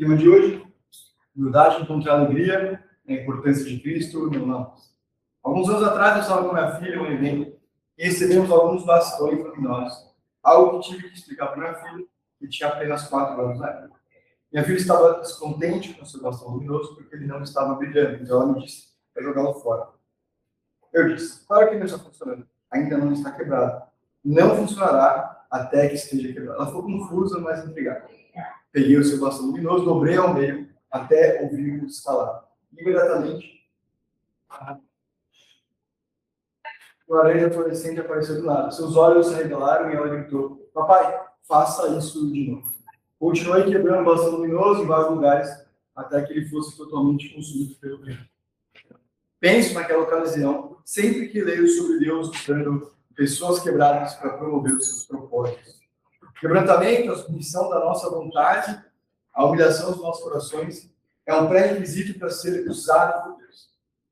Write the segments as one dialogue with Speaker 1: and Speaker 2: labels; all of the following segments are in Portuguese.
Speaker 1: tema de hoje, humildade encontrar alegria, a importância de Cristo, não, não. Alguns anos atrás eu estava com minha filha, um evento, e recebemos alguns bastões luminosos, algo que tive que explicar para minha filha, que tinha apenas quatro anos na época. Minha filha estava descontente com seu bastão luminoso porque ele não estava brilhando, então ela me disse para jogá-lo fora. Eu disse, claro que não está funcionando, ainda não está quebrado. Não funcionará até que esteja quebrado. Ela ficou confusa, mas intrigada. Peguei o seu bastão luminoso, dobrei ao meio, até ouvir o escalar. Imediatamente, o laranja fluorescente apareceu do lado. Seus olhos se revelaram e ela gritou: Papai, faça isso de novo. Continuei quebrando o bastão luminoso em vários lugares até que ele fosse totalmente consumido pelo brilho. Penso naquela ocasião, sempre que leio sobre Deus usando pessoas quebradas para promover os seus propósitos. Quebrantamento, a submissão da nossa vontade, a humilhação dos nossos corações é um pré-requisito para ser usado por Deus.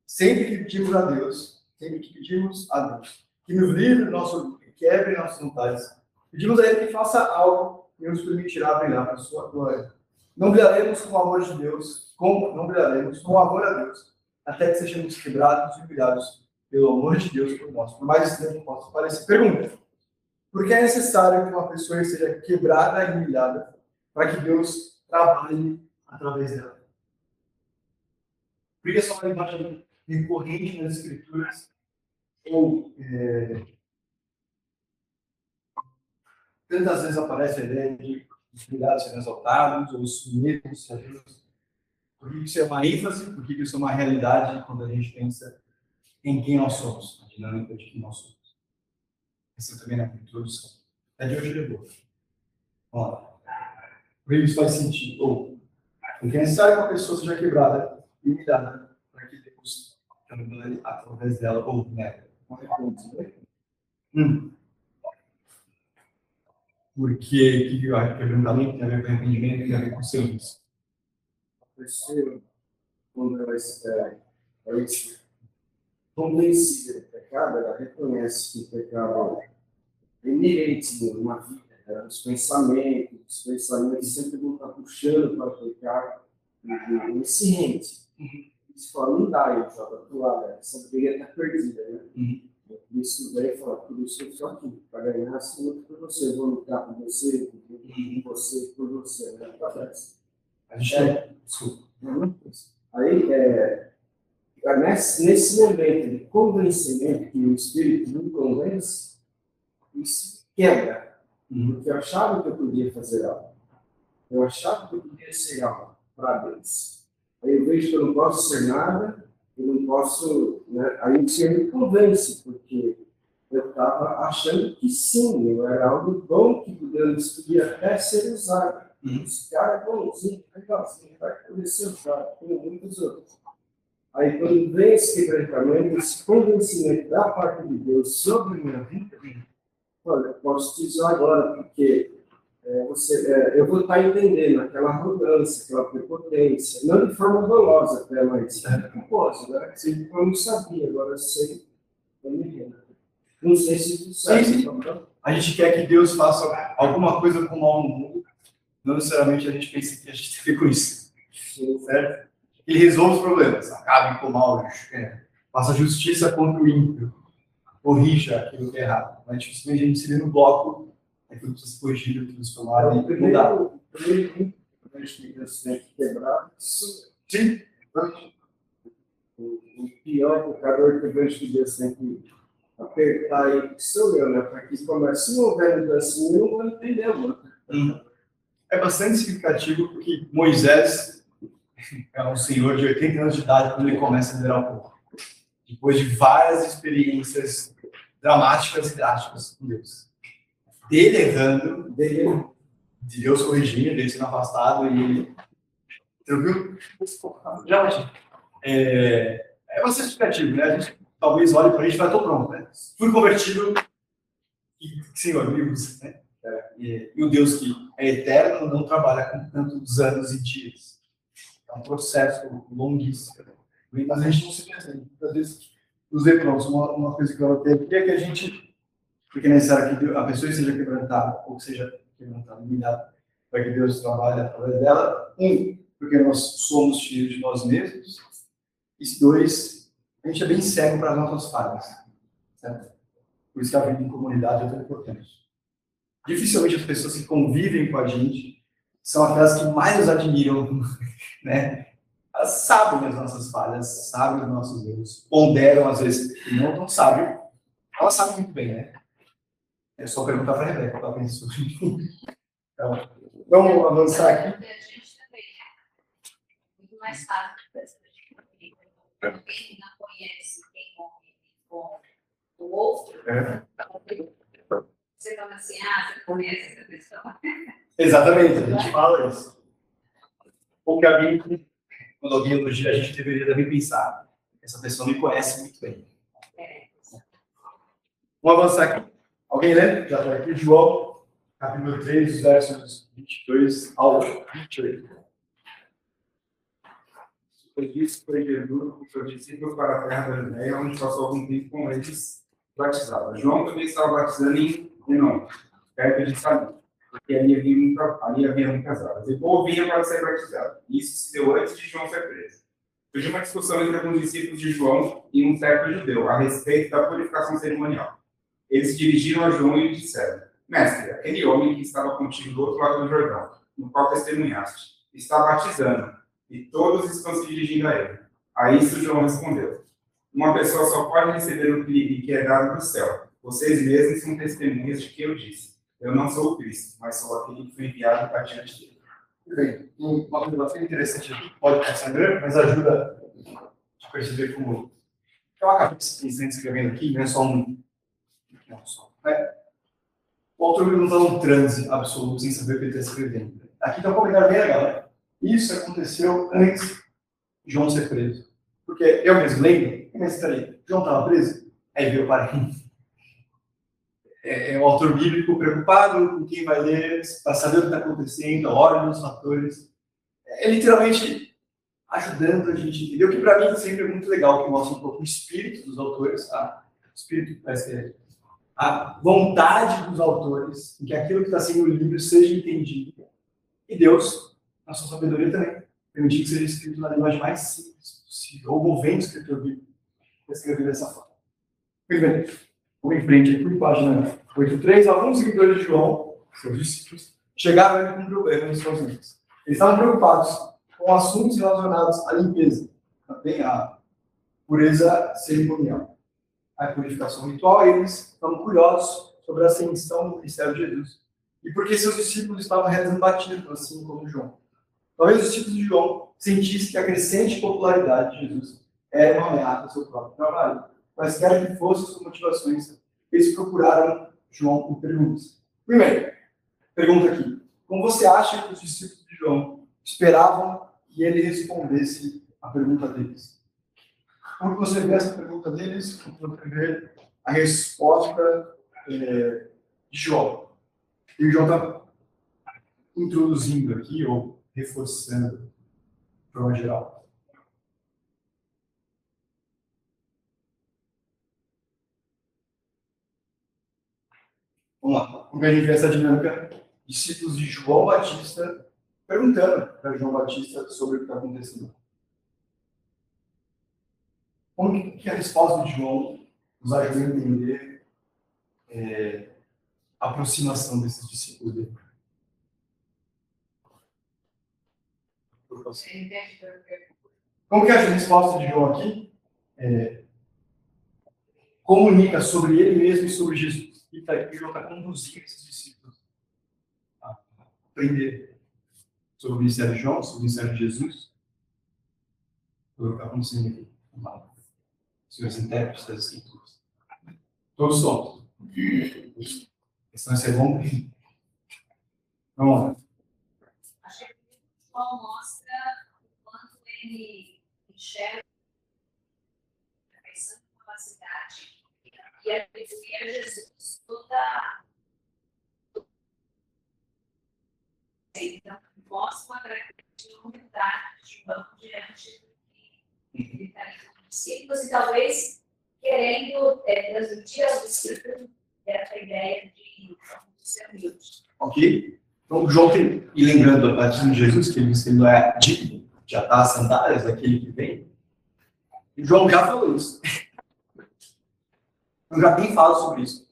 Speaker 1: Sempre que pedimos a Deus, sempre que pedimos a Deus que nos livre, nosso, quebre nossas vontades, pedimos a Ele que faça algo que nos permitirá brilhar para a sua glória. Não brilharemos com o amor de Deus, com, não brilharemos com o amor a Deus, até que sejamos quebrados e humilhados pelo amor de Deus por nós, por mais estranho que possa parecer. Pergunta: por que é necessário que uma pessoa seja quebrada e humilhada para que Deus trabalhe através dela? Por que essa é uma imagem recorrente nas Escrituras? Ou é, tantas vezes aparece a ideia de os cuidados serem exaltados, ou os a Deus? Por que isso é uma ênfase? Por que isso é uma realidade quando a gente pensa em quem nós somos, a dinâmica de quem nós somos. Essa também é a introdução. É de hoje de. Vamos lá. Por isso faz sentido. Ou, porque é necessário que uma pessoa seja quebrada e humilhada para que Deus trabalhe através dela ou nela. Hum. Porque que quebrantamento tem a ver com arrependimento, tem a ver com serviço.
Speaker 2: A pessoa, quando ela espera, ela espera convencida do pecado, ela reconhece que o pecado é inerente numa vida, né? os pensamentos, os pensamentos sempre vão estar puxando para o pecado, rende. Uhum. Isso fala, não dá, eu jogo a toalha, essa briga está perdida, né? Uhum. Por isso, daí fala, por isso eu estou aqui, para ganhar assim, por você, vou lutar por você, por uhum. você, por você, né? A gente é, desculpa. Uhum. Aí, é, nesse, nesse momento de convencimento que o Espírito me convence, isso quebra. Porque eu achava que eu podia fazer algo. Eu achava que eu podia ser algo para Deus. Aí eu vejo que eu não posso ser nada, eu não posso. Né? Aí o Senhor me convence, porque eu estava achando que sim, eu era algo bom que Deus podia até ser usado. Uhum. Esse cara é bonzinho, legalzinho, vai poder ser usado, como muitos outros. Aí, quando vem esse quebrantamento, esse convencimento da parte de Deus sobre a minha vida, olha, posso te usar agora, porque é, você, é, eu vou estar entendendo aquela arrogância, aquela prepotência, não de forma dolosa até, mas é propósito, né? Sim, eu não sabia, agora eu sei, eu me Não sei se tu sabe. Sim.
Speaker 1: A gente quer que Deus faça alguma coisa com o mal no mundo, não necessariamente a gente pensa que a gente tem com isso. Sim. Certo? Ele resolva os problemas, acabe com o mal, é, faça justiça contra o ímpio, corrija aquilo que é errado. Mas dificilmente a gente se vê no bloco, aquilo precisa ser corrigido, transformado e mudar. O primeiro que Deus tem que quebrar, sim.
Speaker 2: O pior pecador que eu vejo que Deus tem que apertar sou eu, né? Para que comece. Se não houver mudança eu não entender, mano.
Speaker 1: Uhum. É bastante significativo porque Moisés é um senhor de 80 anos de idade quando ele começa a liderar o povo. Depois de várias experiências dramáticas e drásticas com Deus. Dele errando, dele, de Deus corrigindo, dele sendo afastado e ele. Tranquilo? Já, é, é bastante explicativo, né? A gente talvez olhe para a gente e fale, estou pronto, né? Fui convertido e, Senhor, usa, né? É, e, e o Deus que é eterno não trabalha com tantos anos e dias é um processo longuíssimo. Mas a gente não se pensa, muitas vezes os prontos, uma, uma coisa que eu aqui é que a gente, porque é necessário que a pessoa seja quebrantada, ou seja quebrantada, humilhada, para que Deus trabalhe através dela. Um, porque nós somos filhos de nós mesmos. E dois, a gente é bem cego para as nossas falhas. Certo? Por isso que a vida em comunidade é tão importante. Dificilmente as pessoas que convivem com a gente são aquelas que mais nos admiram, né? Elas sabem as nossas falhas, sabem os nossos erros, ponderam às vezes, e não tão sabem. Elas sabem muito bem, né? É só perguntar para a Rebeca, ela pensou. Então, vamos avançar aqui.
Speaker 3: A gente também é muito mais fácil para essa gente Quem não conhece quem convive com o outro,
Speaker 1: É.
Speaker 3: você fala assim, ah, você conhece essa pessoa.
Speaker 1: Exatamente, a gente fala isso. Ou que quando alguém elogia, a gente deveria também pensar. Essa pessoa me conhece muito bem. Vamos avançar aqui. Alguém lê? Já está aqui. João, capítulo 3, versos 22 ao 28.
Speaker 4: Depois disso, foi Jesus com seus discípulos para a terra da Judéia, onde passou algum tempo com eles batizava. João também estava batizando em Enon, perto de Salim, porque ali havia, muita, ali havia muitas águas. E o vinha para ser batizado. Isso se deu antes de João ser preso. Surgiu uma discussão entre alguns discípulos de João e um certo judeu a respeito da purificação cerimonial. Eles se dirigiram a João e lhe disseram: Mestre, aquele homem que estava contigo do outro lado do Jordão, no qual testemunhaste, está batizando, e todos estão se dirigindo a ele. A isso João respondeu: Uma pessoa só pode receber o que é dado do céu. Vocês mesmos são testemunhas de que eu disse. Eu não sou o Cristo, mas sou aquele que foi enviado para diante dele.
Speaker 1: Bem, uma coisa bastante interessante aqui, pode passar grande, mas ajuda a perceber como é uma cabeça pensando escrevendo aqui, não é só um. Não, só. É. O autor não está num transe absoluto sem saber o que ele está escrevendo. Aqui está um comentário bem legal. Né? Isso aconteceu antes de João ser preso. Porque eu mesmo lembro, como é estarei? João estava preso? Aí veio para mim. É, é o autor bíblico preocupado com quem vai ler, para saber o que está acontecendo, a ordem dos fatores. É literalmente ajudando a gente a entender, o que para mim sempre é muito legal, que mostra um pouco o espírito dos autores, tá? o espírito parece que é a vontade dos autores em que aquilo que está sendo no livro seja entendido. E Deus, na sua sabedoria também, permitir que seja escrito na linguagem mais simples possível, ou movendo o escritor bíblico escrever dessa forma. Muito bem, vamos em frente aqui, página 8.3. Alguns seguidores de João, seus discípulos, chegaram ali com um problema nos seus mentes. Eles estavam preocupados com assuntos relacionados à limpeza, também à pureza cerimonial a purificação ritual, eles estavam curiosos sobre a ascensão do ministério de Jesus. E porque seus discípulos estavam realizando batismo, assim como João. Talvez os discípulos de João sentissem que a crescente popularidade de Jesus era uma ameaça ao seu próprio trabalho. Mas quer que fossem suas motivações, eles procuraram João com perguntas. Primeiro, pergunta aqui. Como você acha que os discípulos de João esperavam que ele respondesse a pergunta deles? Quando você vê essa pergunta deles, você vê a resposta é, de João. E o João está introduzindo aqui, ou reforçando, de forma geral. Vamos lá. Como a gente vê essa dinâmica, discípulos de João Batista perguntando para João Batista sobre o que está acontecendo. Como que a resposta de João nos ajuda a entender é, a aproximação desses discípulos dele? Como que a resposta de João aqui é, comunica sobre ele mesmo e sobre Jesus? E tá, e João está conduzindo esses discípulos a aprender sobre o ministério de João, sobre o ministério de Jesus, sobre o que está acontecendo aqui. Seus intérpretes das escrituras. Todos somos. A questão é ser bom. Vamos lá.
Speaker 3: Acho que o João mostra o quanto ele enxerga a capacidade e atribuir a Jesus toda. Então, mostra uma grande humildade de João diante do que ele está discípulos e talvez querendo é, transmitir aos discípulos essa ideia de ser humilde.
Speaker 1: Ok? Então, João tem, e lembrando a batismo de Jesus, que ele disse que ele não é digno de atar as sandálias daquele que vem, João já falou isso. Eu já tem falado sobre isso.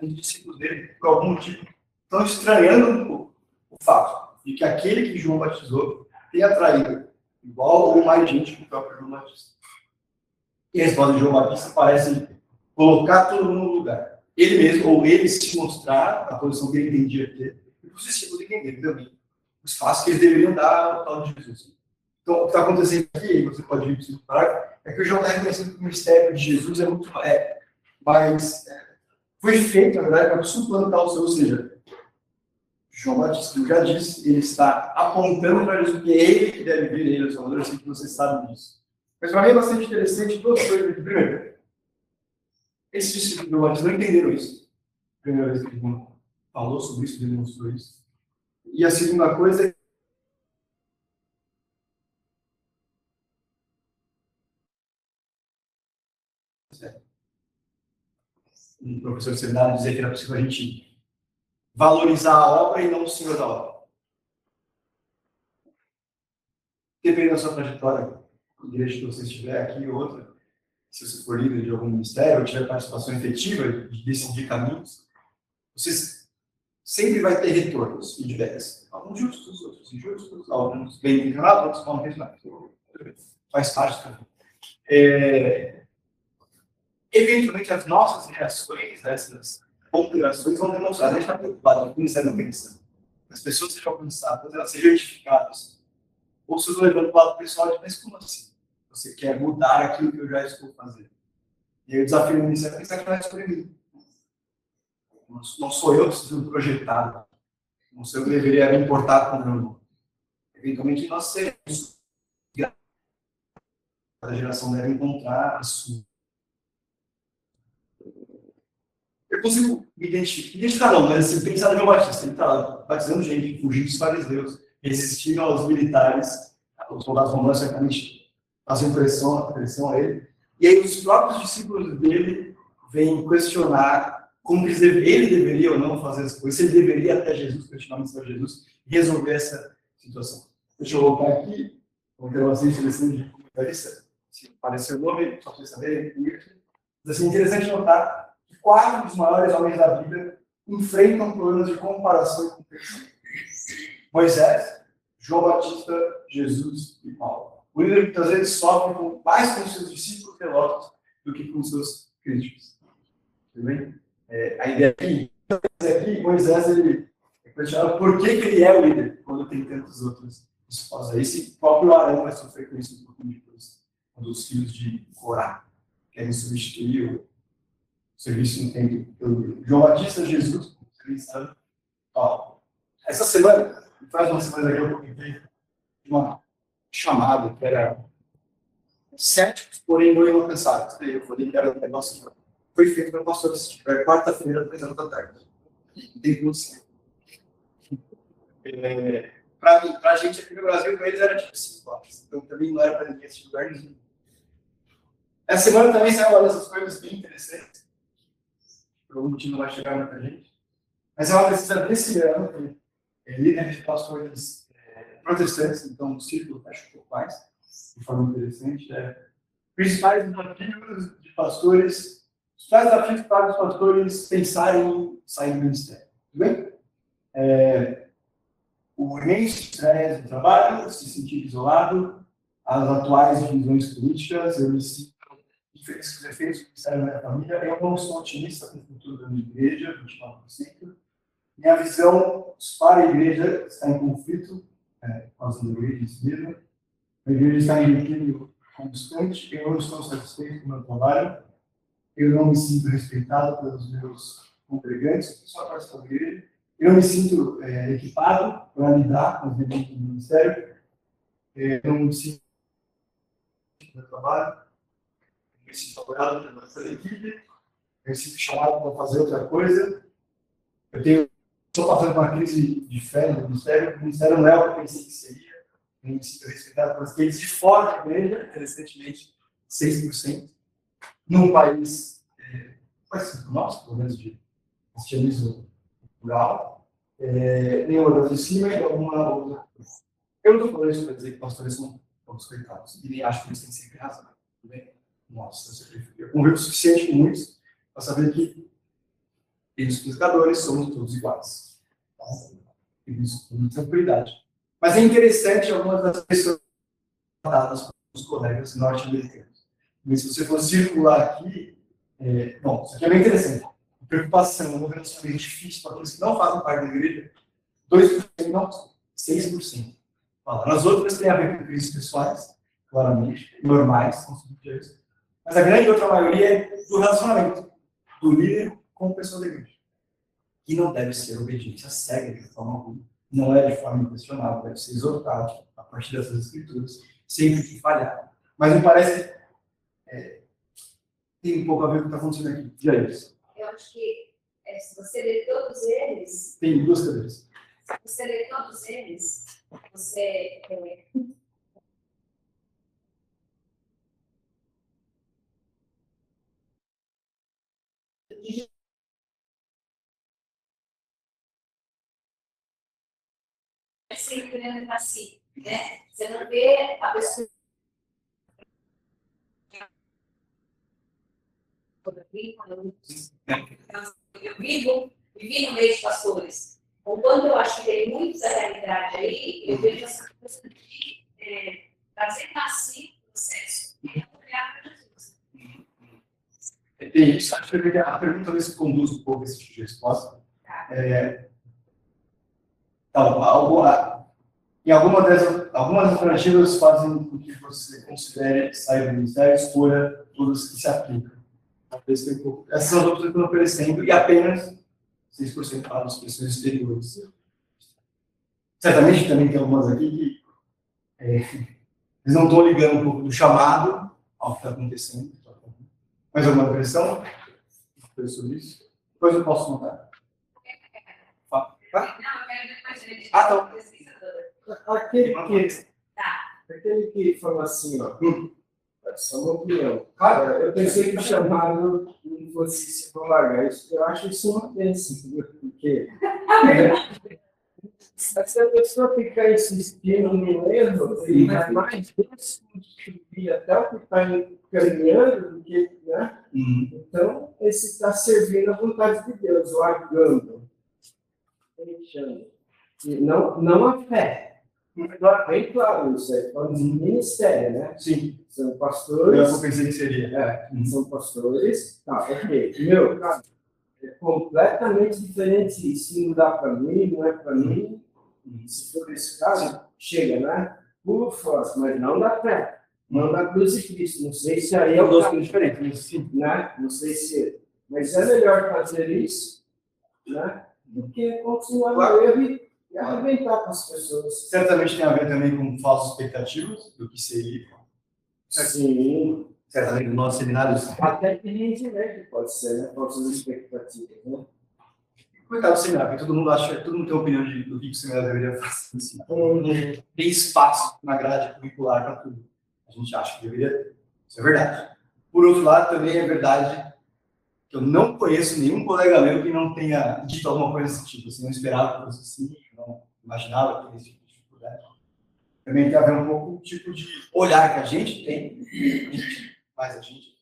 Speaker 1: Mas os discípulos dele, por algum motivo, estão estranhando o fato de que aquele que João batizou tenha atraído igual ou mais gente que o próprio João Batista. E a resposta de João Batista parece colocar todo mundo no lugar. Ele mesmo, ou ele se mostrar a posição que ele entendia ter, e os discípulos entenderem também o espaço que eles deveriam dar ao tal de Jesus. Então, o que está acontecendo aqui, você pode vir para é que o João está reconhecendo que o mistério de Jesus é muito é, mais. É, foi feito, na verdade, para suplantar o seu, ou seja, João Batista já disse, ele está apontando para Jesus que é ele que deve vir, ele é o Salvador, eu sei que vocês sabem disso. Mas mim é bastante interessante duas coisas. Primeiro, esses discípulos do Batista não entenderam isso. Primeira vez que ele falou sobre isso, demonstrou isso. E a segunda coisa é um professor de seminário dizia que era possível a gente valorizar a obra e não o senhor da obra. Dependendo da sua trajetória, igreja que você estiver aqui ou outra, se você for líder de algum ministério ou tiver participação efetiva de decidir caminhos, você sempre vai ter retornos, feedbacks. Alguns justos, outros injustos, alguns bem encanados, outros mal intencionados. Faz parte também. É, eventualmente, as nossas reações, essas ponderações, vão demonstrar. A gente está preocupado com o Ministério da Pensão. As pessoas sejam alcançadas, elas sejam edificadas. Ou se levando para o lado pessoal, de, mas como assim? Você quer mudar aquilo que eu já estou fazendo. E aí o desafio Ministério é pensar que não é sobre mim. Não sou eu que estou projetado. Não sou eu que deveria me importar com o meu nome. Eventualmente, nós seremos. Cada geração deve encontrar a sua eu consigo me identificar, identificar não, mas assim, pensar no meu Batista, ele está batizando gente, fugindo dos fariseus, resistindo aos militares, os soldados romanos certamente fazendo pressão, pressão a ele, e aí os próprios discípulos dele vêm questionar como ele deveria ou não fazer as coisas, se ele deveria até Jesus, questionar o Jesus, e resolver essa situação. Deixa eu voltar aqui, vou ter uma seleção de comentarista, se aparecer o nome, só para vocês saberem, mas assim, interessante notar quatro dos maiores homens da Bíblia enfrentam problemas de comparação com Cristo. Moisés, João Batista, Jesus e Paulo. O líder muitas vezes sofre mais com seus discípulos devotos do que com seus críticos. Tudo bem? É, a ideia aqui, aqui Moisés ele é questionado por que, que ele é o líder quando tem tantos outros esposos. Esse próprio Arão vai sofrer com isso um pouquinho depois, quando os filhos de Corá querem substituir serviço tempo pelo João Batista Jesus, cristão. Ó, essa semana, faz uma semana que eu comentei uma chamada que era céticos, porém não inalcançáveis. Eu falei que era um negócio foi feito pelo pastor é quarta-feira, três anos da tarde. Tem certo. É, para a gente aqui no Brasil, com eles era tipo 5 horas. Então também não era para ninguém assistir lugar nenhum. Essa semana também saiu uma dessas coisas bem interessantes por algum motivo não vai chegar muita gente. Mas uma pesquisa desse ano, é líder de pastores é, protestantes, então o círculo fecha um pouco mais, de forma interessante. É, principais desafios de pastores, principais desafios para os pastores pensarem em sair do ministério. Tudo bem? É, o imenso estresse do trabalho, se sentir isolado, as atuais divisões políticas, eu me sinto os efeitos do Ministério da Família, eu não sou otimista com o futuro da minha igreja, 29%. Minha visão para a igreja está em conflito é, com as igrejas mesmo. A igreja está em declínio constante, eu não estou satisfeito com o meu trabalho, eu não me sinto respeitado pelos meus congregantes, que só parte da igreja, eu me sinto é, equipado para lidar com os demandas do ministério, eu não me sinto no meu trabalho, sinto apoiado pela equipe, me sinto chamado para fazer outra coisa. Eu tenho, estou passando por uma crise de fé no ministério, o ministério não é o que eu pensei que seria, me sinto respeitado pelos clientes de fora da igreja, recentemente 6%, num país, é, o nosso, pelo menos de cristianismo rural, é, nenhuma das de cima e alguma outra. Eu não estou falando isso para dizer que pastores são todos coitados. E nem acho que eles têm sempre razão. Tudo bem? Nossa, eu convivo o suficiente com muitos para saber que eles, pescadores, somos todos iguais. Isso com tranquilidade. Mas é interessante algumas das pessoas tratadas com os colegas norte-americanos. Se você for circular aqui, é, bom, isso aqui é bem interessante. A preocupação, um relacionamento difícil para aqueles que não fazem parte da igreja, 2% não, 6%. Fala. Nas outras tem a ver com crises pessoais, claramente, normais, mas a grande outra maioria é do relacionamento do líder com o pessoal da igreja. Que não deve ser obediência cega de forma alguma, não é de forma inquestionável, deve ser exortado a partir dessas escrituras, sempre que falhar. Mas me parece é, tem um pouco a ver com o que está acontecendo aqui.
Speaker 3: E aí? Eu acho que é, se você ler todos eles.
Speaker 1: Tem duas cadeiras.
Speaker 3: Se você ler todos eles, você. É, sempre olhando para si, né? Você não vê a pessoa eu vivo, vivi no meio de pastores. Então, quando eu acho que tem muita realidade aí, eu vejo essa coisa de é, trazer para si o processo e olhar para
Speaker 1: Isso, acho que a pergunta talvez conduz um pouco esse tipo de resposta. Tá. É, então, em alguma das, algumas alternativas fazem com que você considere sair do ministério e escolha todas que se aplicam. Talvez um pouco. Essas são as opções que estão oferecendo e apenas 6% para as pessoas exteriores. Certamente também tem algumas aqui que é, eles não estão ligando um pouco do chamado ao que está acontecendo. Mais alguma impressão sobre isso? Depois eu posso contar.
Speaker 3: Tá?
Speaker 1: Ah, tá.
Speaker 2: Aquele que, aquele que fala assim, ó, hum, essa é uma opinião.
Speaker 1: Cara,
Speaker 2: eu pensei que o chamado não fosse se prolongar. Isso, eu acho isso uma bênção, porque se a pessoa ficar insistindo no erro, ele vai mais subir até o que está caminhando. Né? Uhum. Então, esse está servindo a vontade de Deus, largando, deixando. Não, não a fé bem claro isso aí, falando de ministério, né?
Speaker 1: Sim.
Speaker 2: São pastores.
Speaker 1: Eu pensei que seria.
Speaker 2: É, são pastores. Tá, ok. Meu, cara, é completamente diferente Se não dá para mim, não é para mim. Se for esse caso, chega, né? Por força, mas não dá fé. Não dá cruz de Cristo. Não sei se aí é
Speaker 1: o caso diferente.
Speaker 2: Né? Não sei se. Mas é melhor fazer isso, né? Do que continuar no erro e e arrebentar com as pessoas.
Speaker 1: Certamente tem a ver também com falsas expectativas do que seria.
Speaker 2: Sim.
Speaker 1: Certamente, no nosso seminário.
Speaker 2: Até que rendimento pode ser, né? Falsas expectativas, né?
Speaker 1: Coitado do seminário, porque todo mundo acha, todo mundo tem opinião de, do que o seminário deveria fazer. Uhum. Tem espaço na grade curricular para tudo. A gente acha que deveria. Isso é verdade. Por outro lado, também é verdade que eu não conheço nenhum colega meu que não tenha dito alguma coisa desse tipo. Assim, não esperava que fosse assim, não imaginava que esse tipo de dificuldade. Também tem a ver um pouco com o tipo de olhar que a gente tem, a gente faz a gente,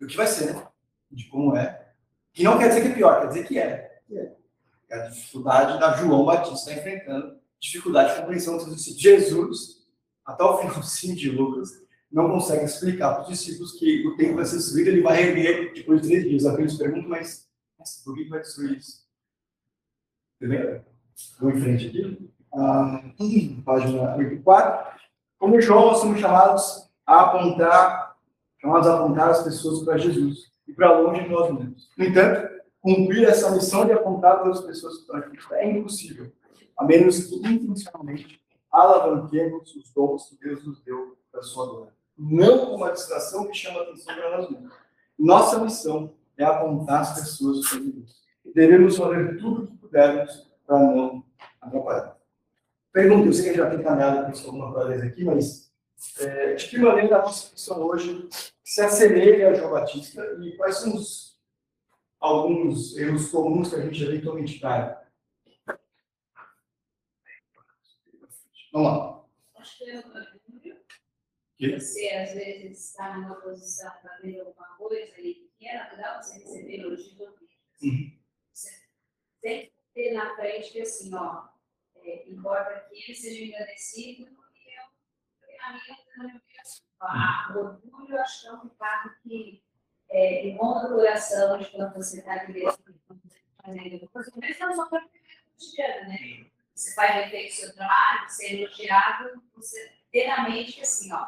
Speaker 1: e o que vai ser, né? De como é. Que não quer dizer que é pior, quer dizer que é. É a dificuldade da João Batista enfrentando, dificuldade de compreensão dos discípulos. Jesus, até o finalzinho de Lucas, não consegue explicar para os discípulos que o tempo vai ser destruído, ele vai erguer depois de três dias. Aí eles perguntam, mas por que vai destruir isso? Entendeu? Vou em frente aqui. Ah, página 84. Como João, somos chamados a apontar, chamados a apontar as pessoas para Jesus e para longe de nós mesmos. No entanto, cumprir essa missão de apontar as pessoas para Cristo é impossível, a menos que intencionalmente alavanquemos os dons que Deus nos deu para sua glória não como uma distração que chama atenção para nós mesmos. Nossa missão é apontar as pessoas para Deus. Devemos fazer tudo o que pudermos para não atrapalhar. Pergunta, eu sei que já tem caminhado com alguma vez aqui, mas é, de que maneira a nossa missão hoje se assemelha a João Batista e quais são os, alguns erros comuns que a gente eventualmente cai? Vamos lá.
Speaker 3: Acho que é eu,
Speaker 1: que?
Speaker 3: Você às vezes está numa posição para ver alguma coisa e é natural você receber elogios ouvidos. Assim.
Speaker 1: Uhum.
Speaker 3: Você tem que ter na frente que assim, ó, é, importa que ele seja agradecido porque é o treinamento da minha obrigação ah, orgulho, acho que é um pecado que é, encontra o coração de quando você está ali fazendo coisa, mas não só para o cotidiano, né? Você faz o seu trabalho, você é elogiado, você ter na mente que assim, ó,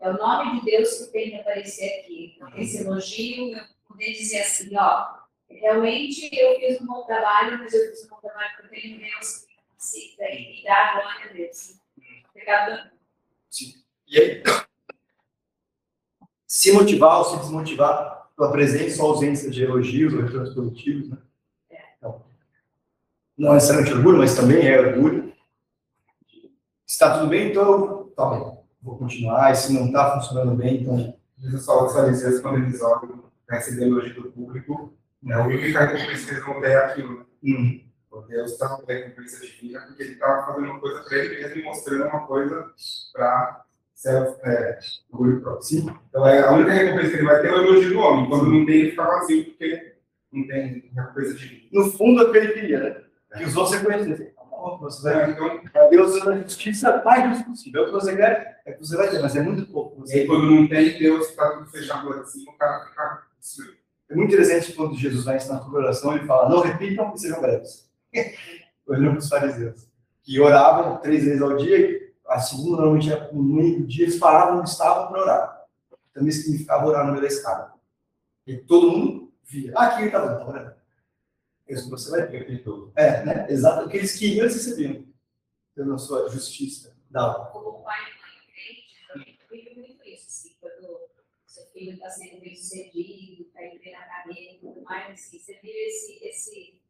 Speaker 3: é o nome de Deus que tem que aparecer aqui. Esse elogio, eu poder dizer assim, ó, realmente eu fiz um bom trabalho, mas eu fiz um bom trabalho porque eu tenho Deus que capacita e dá a glória a Deus. Obrigada.
Speaker 1: E aí, se motivar ou se desmotivar pela presença ou ausência de elogios ou retornos positivos, né? Então, não é necessariamente orgulho, mas também é orgulho. Se está tudo bem, então, tá bem, vou continuar. E se não está funcionando bem, então.
Speaker 4: Fala dos fariseus quando eles olham receber elogio do público, né? a única recompensa que eles vão ter é aquilo. né?
Speaker 1: Hum,
Speaker 4: Porque Deus está com recompensa divina, porque ele estava fazendo uma coisa para ele mesmo e mostrando uma coisa para self, é, orgulho próprio.
Speaker 1: sim.
Speaker 4: Então, é, a única recompensa que ele vai ter é o elogio do homem. Quando não tem, ele fica vazio, porque não tem recompensa divina.
Speaker 1: No fundo, é o que ele queria, né? Que os outros reconhecessem. Tá bom, Você vai
Speaker 4: Então,
Speaker 1: para Deus na justiça mais possível. É o que você quer, é o que você vai ter, mas é muito pouco.
Speaker 4: e aí, quando não tem, Deus está tudo fechado lá de cima, o cara fica destruído.
Speaker 1: É muito interessante quando Jesus vai ensinar a oração, ele fala: não repitam e sejam breves. Olhando para os fariseus, que oravam três vezes ao dia, e a segunda, normalmente, era no meio do dia, eles paravam onde estavam para orar. Também significava orar no meio da escada. E todo mundo via. Ah, aqui ele está orando, está orando. É Isso que você vai ver. É, né? Exato. O que eles queriam, eles recebiam. Pela sua justiça. Da
Speaker 3: como pai e mãe crente, também vive muito isso, assim, quando seu filho está sendo bem sucedido, está indo bem na carreira e tudo mais, assim, você vive esse, esse,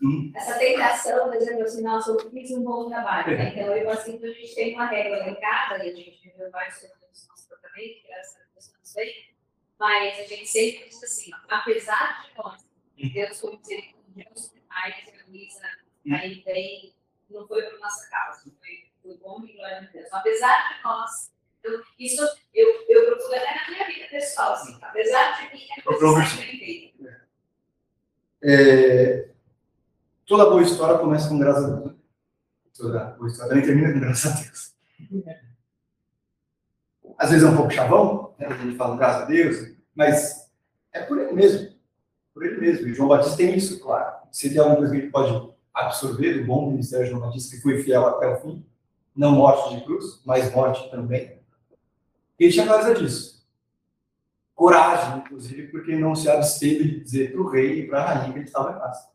Speaker 1: Hum.
Speaker 3: essa tentação, dizendo assim, nossa, eu fiz um bom trabalho, né? Então, eu assim, a gente tem uma regra lá em casa, e a gente viveu vários problemas no nosso tratamento, graças a Deus estamos bem, mas a gente sempre diz assim, ó, apesar de nós, Deus foi misericordioso demais, a Luísa aí bem, não foi por nossa causa, foi foi bom e glória a Deus. Apesar de nós, eu, isso eu, eu procuro até na minha vida pessoal, assim, apesar de mim, é coisa que feita.
Speaker 1: É, toda boa história começa com graças a Deus. Toda boa história também termina com graças a Deus. Às vezes é um pouco chavão, né? A gente fala graças a Deus, mas é por ele mesmo. Por ele mesmo. E João Batista tem isso, claro. Se tem alguma coisa que ele pode absorver do bom ministério de João Batista, que foi fiel até o fim, não morte de cruz, mas morte também. Ele tinha clareza disso. Coragem, inclusive, porque não se absteve de dizer para o rei e para a rainha que ele estava em paz.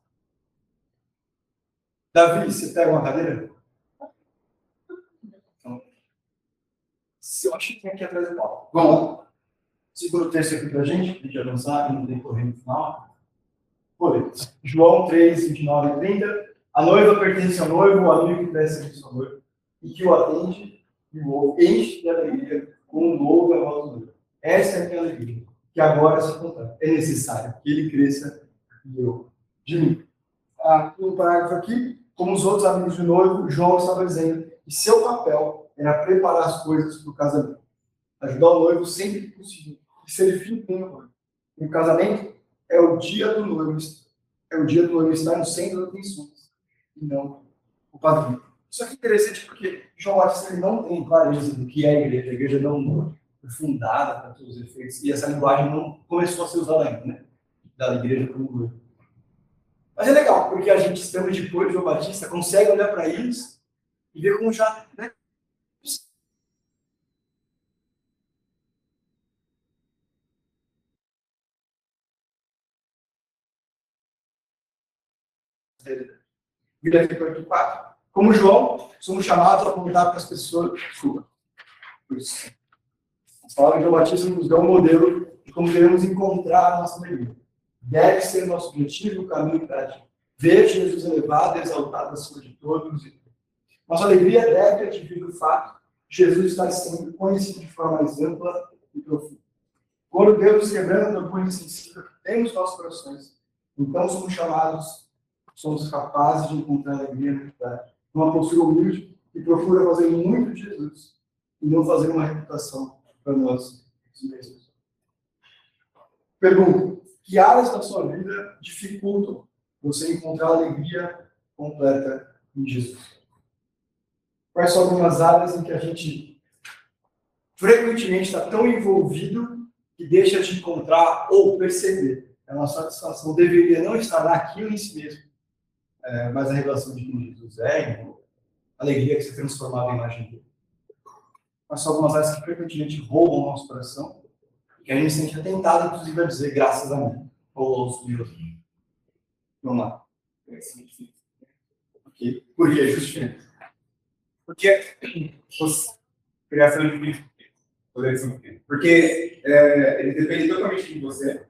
Speaker 1: Davi, você pega uma cadeira? Eu acho que tem aqui atrás do palco. Vamos lá. Segura o texto aqui para a gente, para a gente avançar e não tem correr no final. Olha, João 3, 29 e 30. A noiva pertence ao noivo, o amigo que serviço ao noivo, e que o atende e o enche de alegria com o novo a voz do noivo. Essa é a minha alegria, que agora se encontrar. É necessário que ele cresça e eu mim. Ah, um parágrafo aqui, como os outros amigos do noivo, João estava dizendo que seu papel era preparar as coisas para o casamento. Ajudar o noivo sempre que possível. E servir bem o noivo. E o casamento é o dia do noivo, é o dia do noivo estar no centro das atenções, e não o padrinho. Isso é interessante porque João Batista não tem clareza do que é a igreja. A igreja não foi fundada para todos os efeitos. E essa linguagem não começou a ser usada ainda, né? Da igreja como noivo. Mas é legal, porque a gente, estando depois de João Batista, consegue olhar para eles e ver como já. Né? Como João, somos chamados a apontar para as pessoas. Desculpa. Isso. A palavra de João Batista nos dá um modelo de como devemos encontrar a nossa alegria. Deve ser nosso objetivo, o caminho para ver Jesus elevado exaltado acima de todos. Nossa alegria deve advir do fato de Jesus estar sempre conhecido de forma mais ampla e profunda. Quando Deus quebrando do orgulho insensível que temos nossos corações, então somos chamados, somos capazes de encontrar alegria na verdade. Uma postura humilde que procura fazer muito de Jesus e não fazer uma reputação para nós mesmos. Pergunta: que áreas da sua vida dificultam você encontrar alegria completa em Jesus? Quais são algumas áreas em que a gente frequentemente está tão envolvido que deixa de encontrar ou perceber? É uma satisfação deveria não estar naquilo em si mesmo, é, mas a relação de Jesus é, a alegria que se transformava em imagem dele. Mas são algumas áreas que frequentemente roubam o nosso coração que a gente se sente tentado, inclusive, a dizer graças a mim ou aos meus. Vamos lá. Por que justifica?
Speaker 4: Porque os, criação de filhos, porque é, ele depende totalmente de você.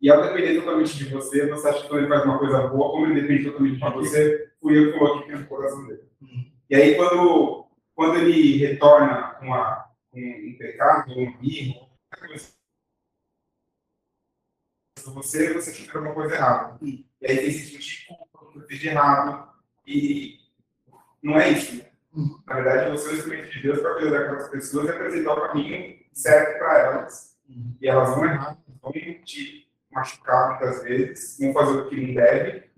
Speaker 4: E ao depender totalmente de você, você acha que ele faz uma coisa boa, como ele depende totalmente de você, fui eu que coloquei no coração dele. E aí, quando, quando ele retorna com, com um pecado, um erro, você, você fica alguma coisa errada. E aí tem esse tipo de culpa, eu fiz de errado. E não é isso. né?
Speaker 1: Hum.
Speaker 4: Na verdade, você é o instrumento de Deus para cuidar daquelas pessoas e apresentar o caminho certo para elas.
Speaker 1: Hum.
Speaker 4: E elas vão errar, vão te machucar muitas vezes, vão fazer o que não deve,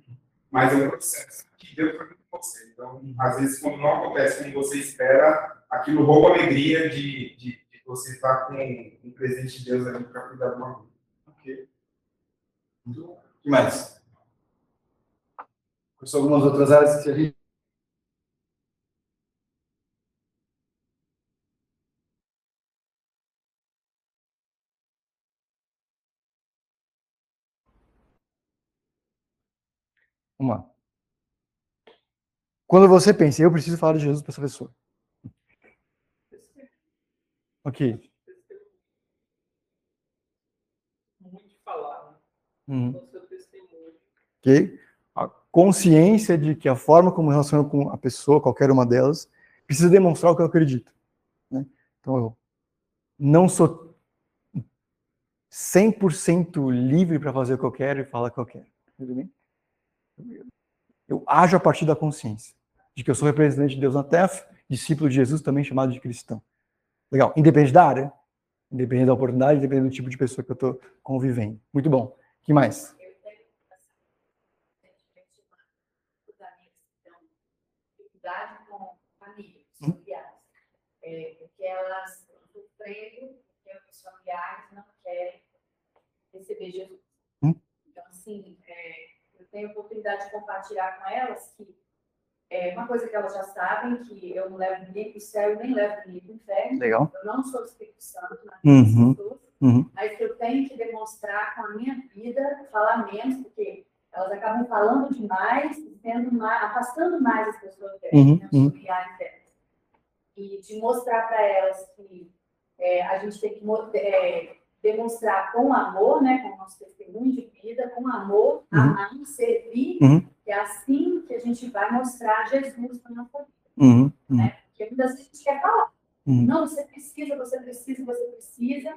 Speaker 4: mas é um processo que Deus vai com você. Então, às vezes, quando não acontece como você espera, aquilo rouba a alegria de, de, de você estar com um presente de Deus ali para cuidar de uma vida.
Speaker 1: Ok. O que mais? Quais são algumas outras áreas que a gente. Vamos lá. Quando você pensa, eu preciso falar de Jesus para essa pessoa. Ok.
Speaker 5: muito falar, né?
Speaker 1: Uhum. Ok? A consciência de que a forma como eu relaciono com a pessoa, qualquer uma delas, precisa demonstrar o que eu acredito. né? Então, eu não sou 100% livre para fazer o que eu quero e falar o que eu quero. Eu ajo a partir da consciência de que eu sou representante de Deus na terra, discípulo de Jesus, também chamado de cristão. Legal. Independente da área, independente da oportunidade, independente do tipo de pessoa que eu estou convivendo. Muito bom. O que mais?
Speaker 6: Eu tenho recentemente uma dos amigos que têm dificuldade com famílias, familiares, é, porque elas estão sofrendo porque os familiares não querem receber Jesus.
Speaker 1: Hum.
Speaker 6: Então, assim, é, eu tenho a oportunidade de compartilhar com elas que é uma coisa que elas já sabem, que eu não levo ninguém para o céu e nem levo ninguém para o inferno.
Speaker 1: Legal.
Speaker 6: Eu não sou o Espírito Santo na
Speaker 1: Uhum.
Speaker 6: das pessoas
Speaker 1: Uhum.
Speaker 6: mas que eu tenho que demonstrar com a minha vida, falar menos, porque elas acabam falando demais, sendo mais, afastando mais as pessoas delas,
Speaker 1: Uhum,
Speaker 6: né,
Speaker 1: uhum.
Speaker 6: delas. E de mostrar para elas que é, a gente tem que é, demonstrar com amor, né, com o nosso testemunho de vida, com amor,
Speaker 1: Uhum.
Speaker 6: amar, servir,
Speaker 1: Uhum.
Speaker 6: que é assim que a gente vai mostrar Jesus na nossa vida.
Speaker 1: Uhum. Uhum.
Speaker 6: Porque muitas vezes a gente quer falar.
Speaker 1: Uhum.
Speaker 6: Não, você precisa, você precisa, você precisa.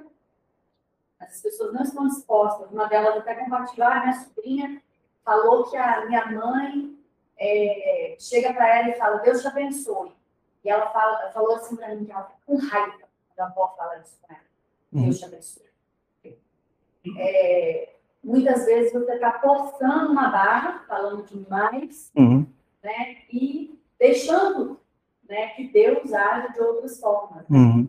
Speaker 6: As pessoas não estão dispostas. Uma delas até compartilhou, ah, minha sobrinha falou que a minha mãe é, chega para ela e fala, Deus te abençoe. E ela fala, falou assim para mim, que ela fica com raiva quando a avó fala isso para ela.
Speaker 1: Uhum.
Speaker 6: Deus te abençoe. É, muitas vezes você está forçando uma barra, falando demais,
Speaker 1: Uhum.
Speaker 6: né? E deixando né, que Deus age de outras formas.
Speaker 1: Uhum.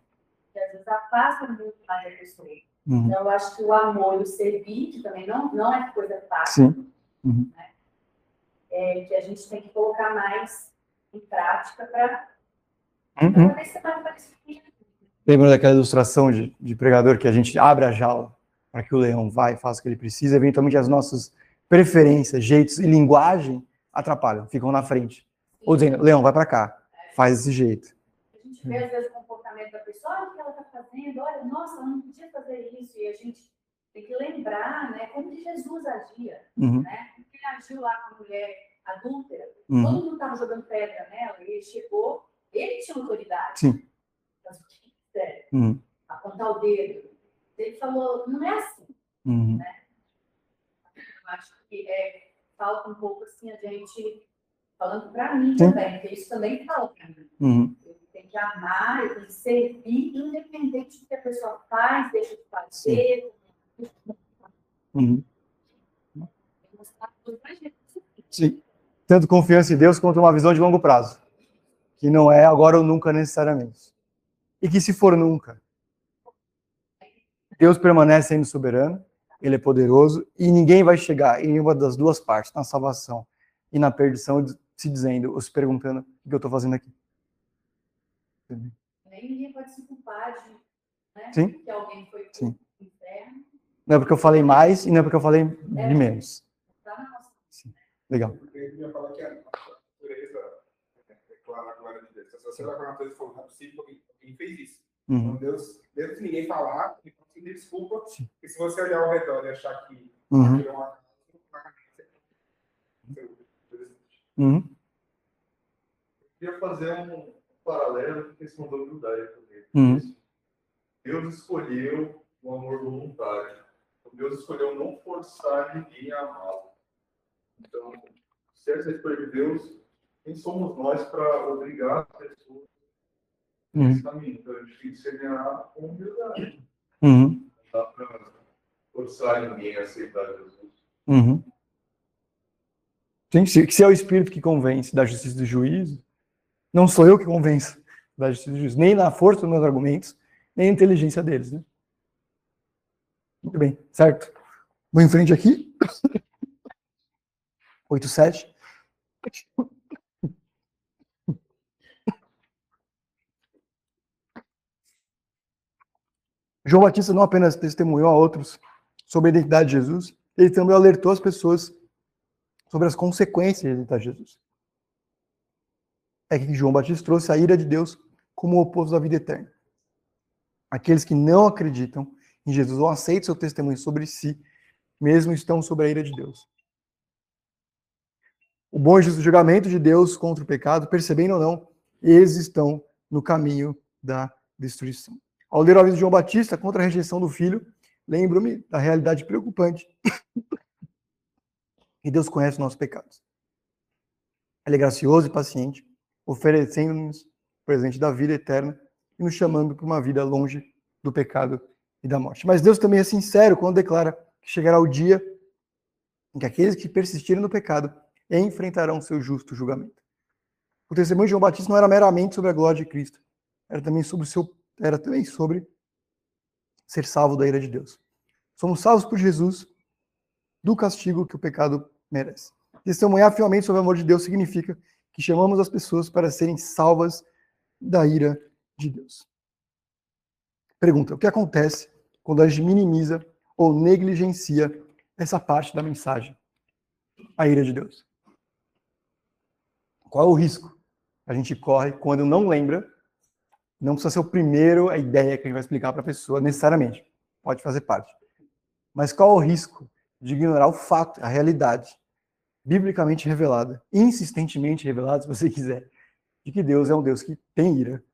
Speaker 6: Que às vezes afasta muito mais a pessoa.
Speaker 1: Uhum.
Speaker 6: Então, eu acho que o amor e o servir, que também não, não é coisa fácil,
Speaker 1: Sim. Uhum.
Speaker 6: é que a gente tem que colocar mais em prática para
Speaker 1: Uhum.
Speaker 6: aparecer.
Speaker 1: Lembra daquela ilustração de, de pregador que a gente abre a jaula para que o leão vá e faça o que ele precisa, eventualmente as nossas preferências, jeitos e linguagem atrapalham, ficam na frente. Ou dizendo, leão, vai para cá, faz desse jeito.
Speaker 6: Gente vê, às vezes, o comportamento da pessoa, olha o que ela está fazendo, olha, nossa, ela não podia fazer isso. E a gente tem que lembrar né, como que Jesus agia.
Speaker 1: Uhum.
Speaker 6: Né? Porque ele agiu lá com a mulher adúltera,
Speaker 1: Uhum.
Speaker 6: todo mundo estava jogando pedra nela, e ele chegou, ele tinha autoridade.
Speaker 1: Sim.
Speaker 6: Mas o que quiser,
Speaker 1: Uhum.
Speaker 6: apontar o dedo. Ele falou, não é assim.
Speaker 1: Uhum.
Speaker 6: Eu acho que é, falta um pouco assim a gente falando para mim
Speaker 1: Sim.
Speaker 6: também, porque isso também fala para mim.
Speaker 1: Uhum.
Speaker 6: Tenho que amar, eu tenho que servir, independente do que a pessoa faz, deixa de fazer.
Speaker 1: Uhum.
Speaker 6: pra gente.
Speaker 1: Sim. Tanto confiança em Deus quanto uma visão de longo prazo. Que não é agora ou nunca necessariamente. E que se for nunca, Deus permanece sendo soberano, ele é poderoso e ninguém vai chegar em uma das duas partes, na salvação e na perdição, se dizendo, ou se perguntando o que eu estou fazendo aqui.
Speaker 6: Nem ninguém pode se culpar de né,
Speaker 1: Sim.
Speaker 6: que alguém foi
Speaker 1: Sim.
Speaker 6: pro inferno.
Speaker 1: Não é porque eu falei mais e não é porque eu falei de menos.
Speaker 6: Tá na nossa
Speaker 1: Legal.
Speaker 4: Porque eu ia falar que a natureza é clara a glória de Deus. Se você olhar para a natureza e falar, não é possível que alguém fez isso. Então,
Speaker 1: Uhum.
Speaker 4: Deus, Deus ninguém falar, ele não pedir desculpa. Porque se você olhar ao redor e achar que
Speaker 1: Uhum.
Speaker 4: é uma
Speaker 1: Uhum.
Speaker 7: queria fazer um paralelo a questão da humildade também.
Speaker 1: Uhum.
Speaker 7: Deus escolheu o amor voluntário. Então, Deus escolheu não forçar ninguém a amá-lo. Então, se essa é a escolha de Deus, quem somos nós para obrigar as pessoas
Speaker 1: Uhum.
Speaker 7: nesse caminho? Então, a gente tem que semear com humildade.
Speaker 1: Uhum.
Speaker 7: Não dá para forçar ninguém a aceitar Jesus.
Speaker 1: Uhum. Sim, se, se é o Espírito que convence da justiça do juízo, não sou eu que convenço da justiça do juízo, nem na força dos meus argumentos, nem na inteligência deles. Né? Muito bem, certo? Vou em frente aqui. 8, 7. João Batista não apenas testemunhou a outros sobre a identidade de Jesus, ele também alertou as pessoas sobre as consequências de Jesus. É que João Batista trouxe a ira de Deus como o oposto da vida eterna. Aqueles que não acreditam em Jesus ou aceitam seu testemunho sobre si, mesmo estão sobre a ira de Deus. O bom e julgamento de Deus contra o pecado, percebendo ou não, eles estão no caminho da destruição. Ao ler o aviso de João Batista contra a rejeição do filho, lembro-me da realidade preocupante que Deus conhece os nossos pecados. Ele é gracioso e paciente, oferecendo-nos o presente da vida eterna e nos chamando para uma vida longe do pecado e da morte. Mas Deus também é sincero quando declara que chegará o dia em que aqueles que persistirem no pecado enfrentarão seu justo julgamento. O testemunho de João Batista não era meramente sobre a glória de Cristo, era também sobre seu era também sobre ser salvo da ira de Deus. Somos salvos por Jesus do castigo que o pecado merece. Testemunhar fielmente sobre o amor de Deus significa que chamamos as pessoas para serem salvas da ira de Deus. Pergunta: o que acontece quando a gente minimiza ou negligencia essa parte da mensagem? A ira de Deus. Qual é o risco que a gente corre quando não lembra? Não precisa ser o primeiro a ideia que a gente vai explicar para a pessoa, necessariamente. Pode fazer parte. Mas qual é o risco de ignorar o fato, a realidade, biblicamente revelada, insistentemente revelada, se você quiser, de que Deus é um Deus que tem ira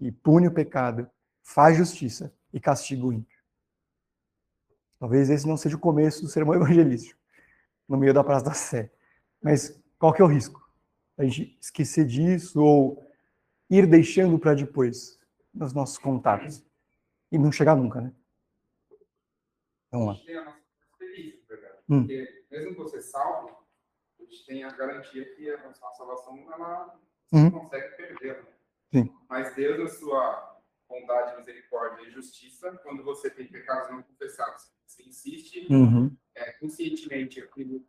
Speaker 1: e pune o pecado, faz justiça e castiga o ímpio. Talvez esse não seja o começo do sermão evangelístico, no meio da Praça da Sé. Mas qual que é o risco? A gente esquecer disso ou ir deixando para depois nos nossos contatos e não chegar nunca, né? Vamos lá. Hum.
Speaker 4: Porque mesmo que você salve, a gente tem a garantia que a nossa salvação ela
Speaker 1: Uhum.
Speaker 4: não consegue perder. Né?
Speaker 1: Sim.
Speaker 4: Mas Deus, na sua bondade, misericórdia e justiça, quando você tem pecados não confessados, você insiste
Speaker 1: Uhum.
Speaker 4: é, conscientemente aquilo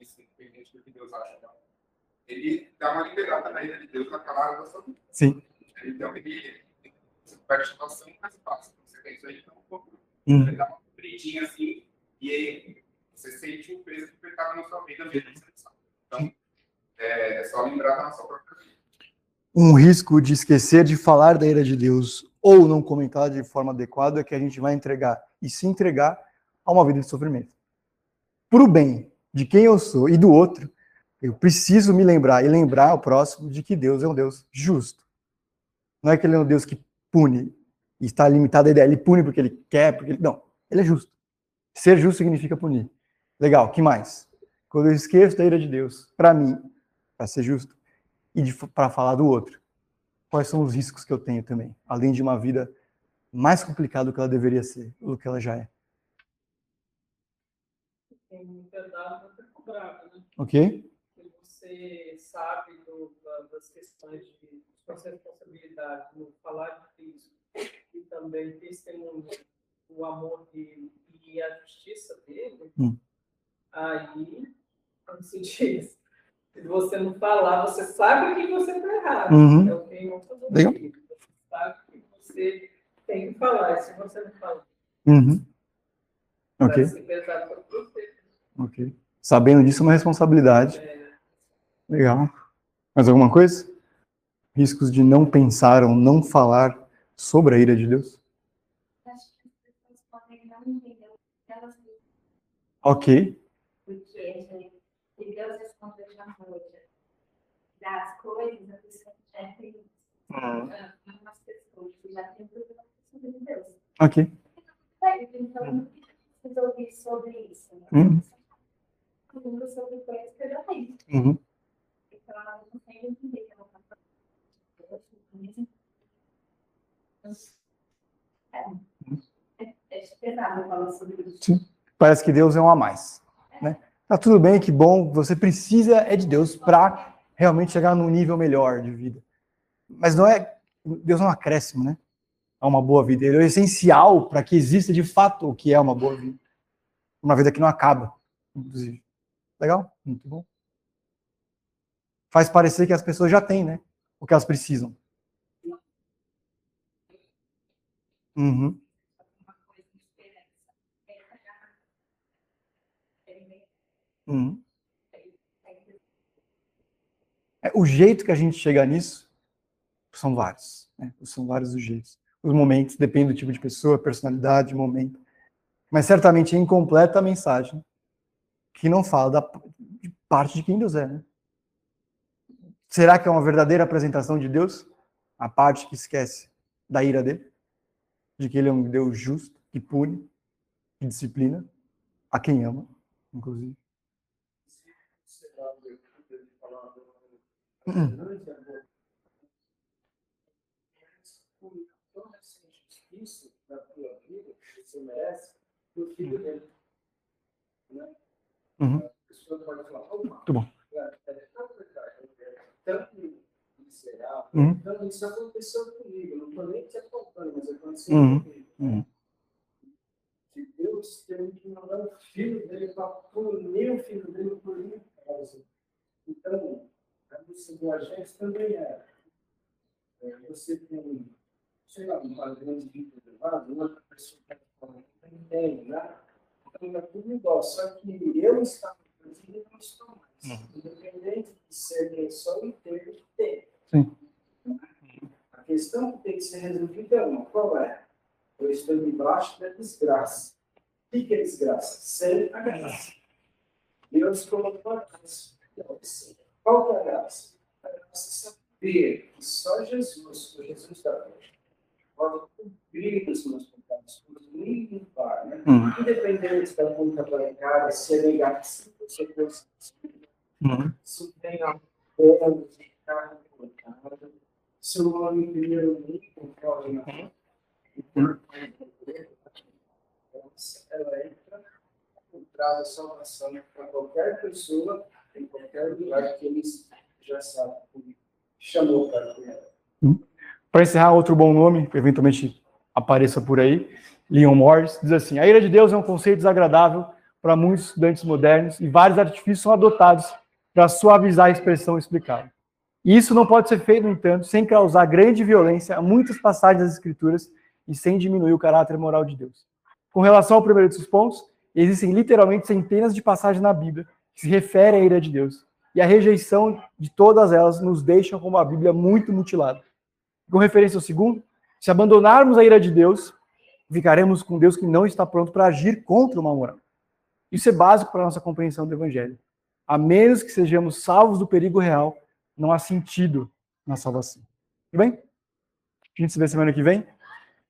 Speaker 4: independente do que Deus acha. Então, ele dá uma liberada na ira de Deus naquela área da sua vida.
Speaker 1: Sim.
Speaker 4: Então, ele perde a situação mais fácil. Você tem isso aí, então, um pouco
Speaker 1: Uhum.
Speaker 4: ele dá uma cobridinha assim, e aí você sente o peso do pecado na sua vida mesmo. Então, é, é só lembrar da nossa própria vida.
Speaker 1: Um risco de esquecer de falar da ira de Deus ou não comentar de forma adequada é que a gente vai entregar e se entregar a uma vida de sofrimento. Para o bem de quem eu sou e do outro, eu preciso me lembrar e lembrar ao próximo de que Deus é um Deus justo. Não é que ele é um Deus que pune e está limitado à ideia, ele pune porque ele quer, porque ele... não, ele é justo. Ser justo significa punir. Legal, que mais? Quando eu esqueço da ira de Deus, para mim, para ser justo, e para falar do outro. Quais são os riscos que eu tenho também, além de uma vida mais complicada do que ela deveria ser, do que ela já é.
Speaker 5: Né?
Speaker 1: Ok?
Speaker 5: Você sabe do, da- das questões de suas responsabilidades no falar de Cristo e também testemunho o amor dele e a justiça dele,
Speaker 1: Hum.
Speaker 5: Aí, como se diz, se você não falar, você sabe que você está errado.
Speaker 1: Uhum.
Speaker 5: É o que eu falou
Speaker 1: Legal.
Speaker 5: aqui. Você sabe que você tem que falar, e se você não falar,
Speaker 1: Uhum. Ok,
Speaker 5: vai ser pesado para você.
Speaker 1: ok. Sabendo disso é uma responsabilidade.
Speaker 5: É,
Speaker 1: Legal. Mais alguma coisa? Riscos de não pensar ou não falar sobre a ira de Deus?
Speaker 8: Acho que as pessoas podem não entender o que elas
Speaker 1: Ok.
Speaker 8: porque gente, se Deus responde à noite das coisas, a pessoa já tem umas pessoas que já tem problema sobre Deus.
Speaker 1: Ok.
Speaker 8: Então, precisa ouvir sobre isso. Né?
Speaker 1: Uhum.
Speaker 8: Falando sobre coisas que eu já tenho.
Speaker 1: Uhum.
Speaker 8: Então, ela não consegue entender que ela está falando. É, é, é pesado falar sobre isso.
Speaker 1: Parece que Deus é um a mais. Né? Tá tudo bem, que bom. Você precisa é de Deus para realmente chegar num nível melhor de vida. Mas não é. Deus não é um acréscimo, né? A uma boa vida. Ele é essencial para que exista de fato o que é uma boa vida. Uma vida que não acaba, inclusive. Legal? Muito bom. Faz parecer que as pessoas já têm, né? O que elas precisam. Uhum. Uhum. É, o jeito que a gente chega nisso são vários. Né? São vários os jeitos. Os momentos, depende do tipo de pessoa, personalidade, momento. Mas certamente é incompleta a mensagem que não fala da de parte de quem Deus é. Né? Será que é uma verdadeira apresentação de Deus? A parte que esquece da ira dele? De que ele é um Deus justo, que pune, que disciplina, a quem ama, inclusive.
Speaker 2: Isso na tua vida, que você merece, do filho dele. Né?
Speaker 1: Uhum.
Speaker 2: A pessoa pode falar, opa,
Speaker 1: Muito bom.
Speaker 2: é, é tão verdade, é tanto miserável,
Speaker 1: Uhum.
Speaker 2: então isso aconteceu comigo, não estou nem te apontando, mas aconteceu
Speaker 1: Uhum.
Speaker 2: comigo.
Speaker 1: Uhum.
Speaker 2: Que Deus teve que mandar o filho dele para punir o filho dele por minha. Então, a missão do agente também é, é você tem, sei lá, um padrão de vida elevado, outra pessoa que não tem, né? Então é tudo igual, só que eu estava perdido e não estou mais. Independente de ser quem sou, eu tenho que ter.
Speaker 1: Sim.
Speaker 2: A questão que tem que ser resolvida é uma, qual é? Eu estou debaixo da desgraça. O que é desgraça? Sem a graça. Deus colocou a graça. Qual que é a graça? A graça é saber que só Jesus, o Jesus da cruz, pode cobrir os meus pecados, por me limpar, né?
Speaker 1: Uhum.
Speaker 2: Independente da conta bancária, se é negativo, se é positivo,
Speaker 1: Uhum.
Speaker 2: se tem a bônus de carro colocado, se o homem primeiro nem concorre na ela entra traz a salvação para qualquer pessoa, em qualquer lugar que eles já sabem chamou para cuidar.
Speaker 1: Para encerrar, outro bom nome, que eventualmente apareça por aí, Leon Morris, diz assim: A ira de Deus é um conceito desagradável para muitos estudantes modernos e vários artifícios são adotados para suavizar a expressão explicada. E isso não pode ser feito, no entanto, sem causar grande violência a muitas passagens das Escrituras e sem diminuir o caráter moral de Deus. Com relação ao primeiro desses pontos, existem literalmente centenas de passagens na Bíblia que se referem à ira de Deus. E a rejeição de todas elas nos deixam com uma Bíblia muito mutilada. Com referência ao segundo, se abandonarmos a ira de Deus, ficaremos com Deus que não está pronto para agir contra o mal moral. Isso é básico para a nossa compreensão do Evangelho. A menos que sejamos salvos do perigo real, não há sentido na salvação. Tudo bem? A gente se vê semana que vem.